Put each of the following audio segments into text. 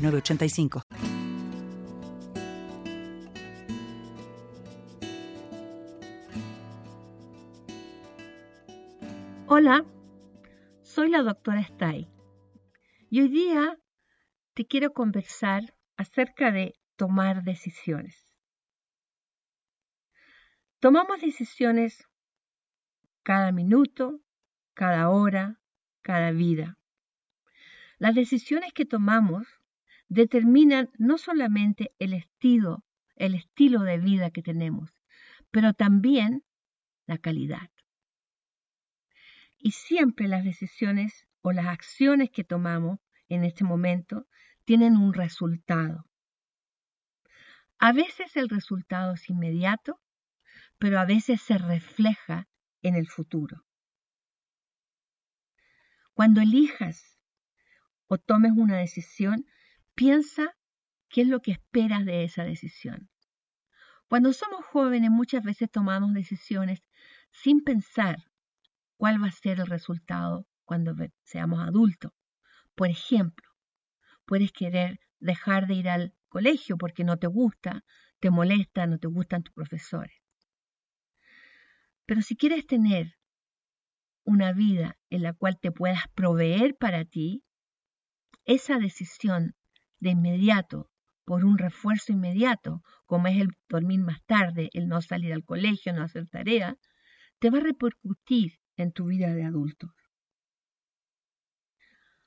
985. Hola, soy la doctora Stay y hoy día te quiero conversar acerca de tomar decisiones. Tomamos decisiones cada minuto, cada hora, cada vida. Las decisiones que tomamos determinan no solamente el estilo, el estilo de vida que tenemos, pero también la calidad. Y siempre las decisiones o las acciones que tomamos en este momento tienen un resultado. A veces el resultado es inmediato, pero a veces se refleja en el futuro. Cuando elijas o tomes una decisión, Piensa qué es lo que esperas de esa decisión. Cuando somos jóvenes muchas veces tomamos decisiones sin pensar cuál va a ser el resultado cuando seamos adultos. Por ejemplo, puedes querer dejar de ir al colegio porque no te gusta, te molesta, no te gustan tus profesores. Pero si quieres tener una vida en la cual te puedas proveer para ti, esa decisión de inmediato por un refuerzo inmediato, como es el dormir más tarde, el no salir al colegio, no hacer tarea, te va a repercutir en tu vida de adulto.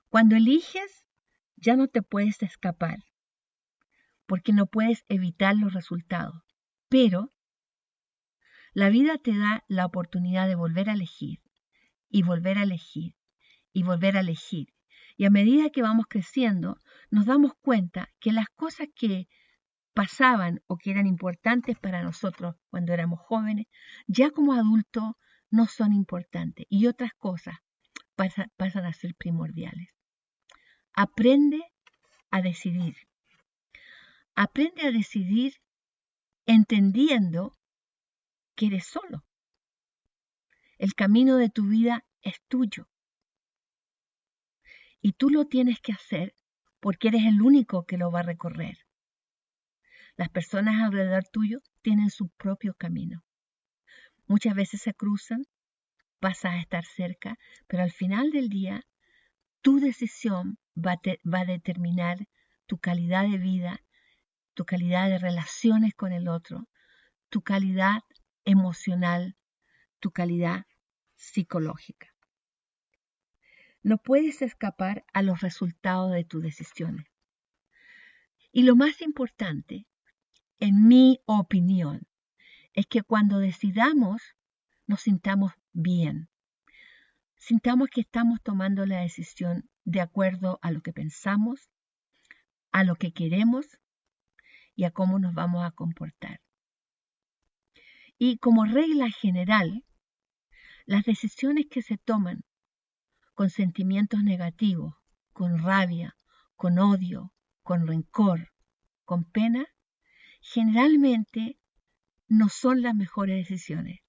Cuando eliges, ya no te puedes escapar, porque no puedes evitar los resultados, pero la vida te da la oportunidad de volver a elegir y volver a elegir y volver a elegir y a medida que vamos creciendo, nos damos cuenta que las cosas que pasaban o que eran importantes para nosotros cuando éramos jóvenes, ya como adultos no son importantes y otras cosas pasan a ser primordiales. Aprende a decidir. Aprende a decidir entendiendo que eres solo. El camino de tu vida es tuyo. Y tú lo tienes que hacer porque eres el único que lo va a recorrer. Las personas alrededor tuyo tienen su propio camino. Muchas veces se cruzan, pasas a estar cerca, pero al final del día tu decisión va va a determinar tu calidad de vida, tu calidad de relaciones con el otro, tu calidad emocional, tu calidad psicológica. No puedes escapar a los resultados de tus decisiones. Y lo más importante, en mi opinión, es que cuando decidamos nos sintamos bien. Sintamos que estamos tomando la decisión de acuerdo a lo que pensamos, a lo que queremos y a cómo nos vamos a comportar. Y como regla general, las decisiones que se toman con sentimientos negativos, con rabia, con odio, con rencor, con pena, generalmente no son las mejores decisiones.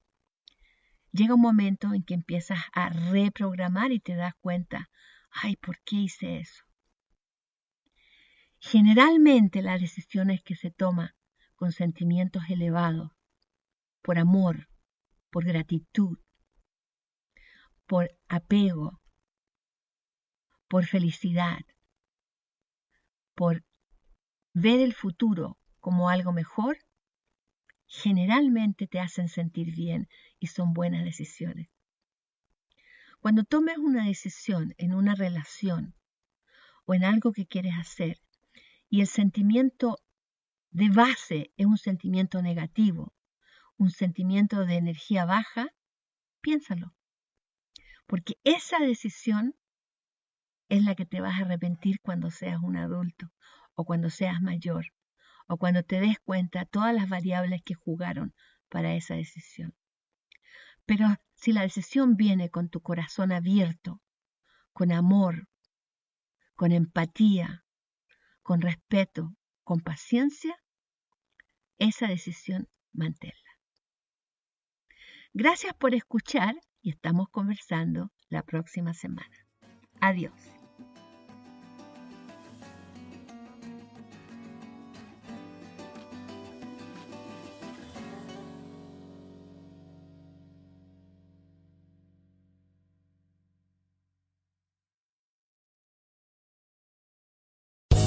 Llega un momento en que empiezas a reprogramar y te das cuenta, ay, ¿por qué hice eso? Generalmente las decisiones que se toman con sentimientos elevados, por amor, por gratitud, por apego, por felicidad, por ver el futuro como algo mejor, generalmente te hacen sentir bien y son buenas decisiones. Cuando tomes una decisión en una relación o en algo que quieres hacer y el sentimiento de base es un sentimiento negativo, un sentimiento de energía baja, piénsalo. Porque esa decisión es la que te vas a arrepentir cuando seas un adulto o cuando seas mayor o cuando te des cuenta todas las variables que jugaron para esa decisión. Pero si la decisión viene con tu corazón abierto, con amor, con empatía, con respeto, con paciencia, esa decisión manténla. Gracias por escuchar y estamos conversando la próxima semana. Adiós.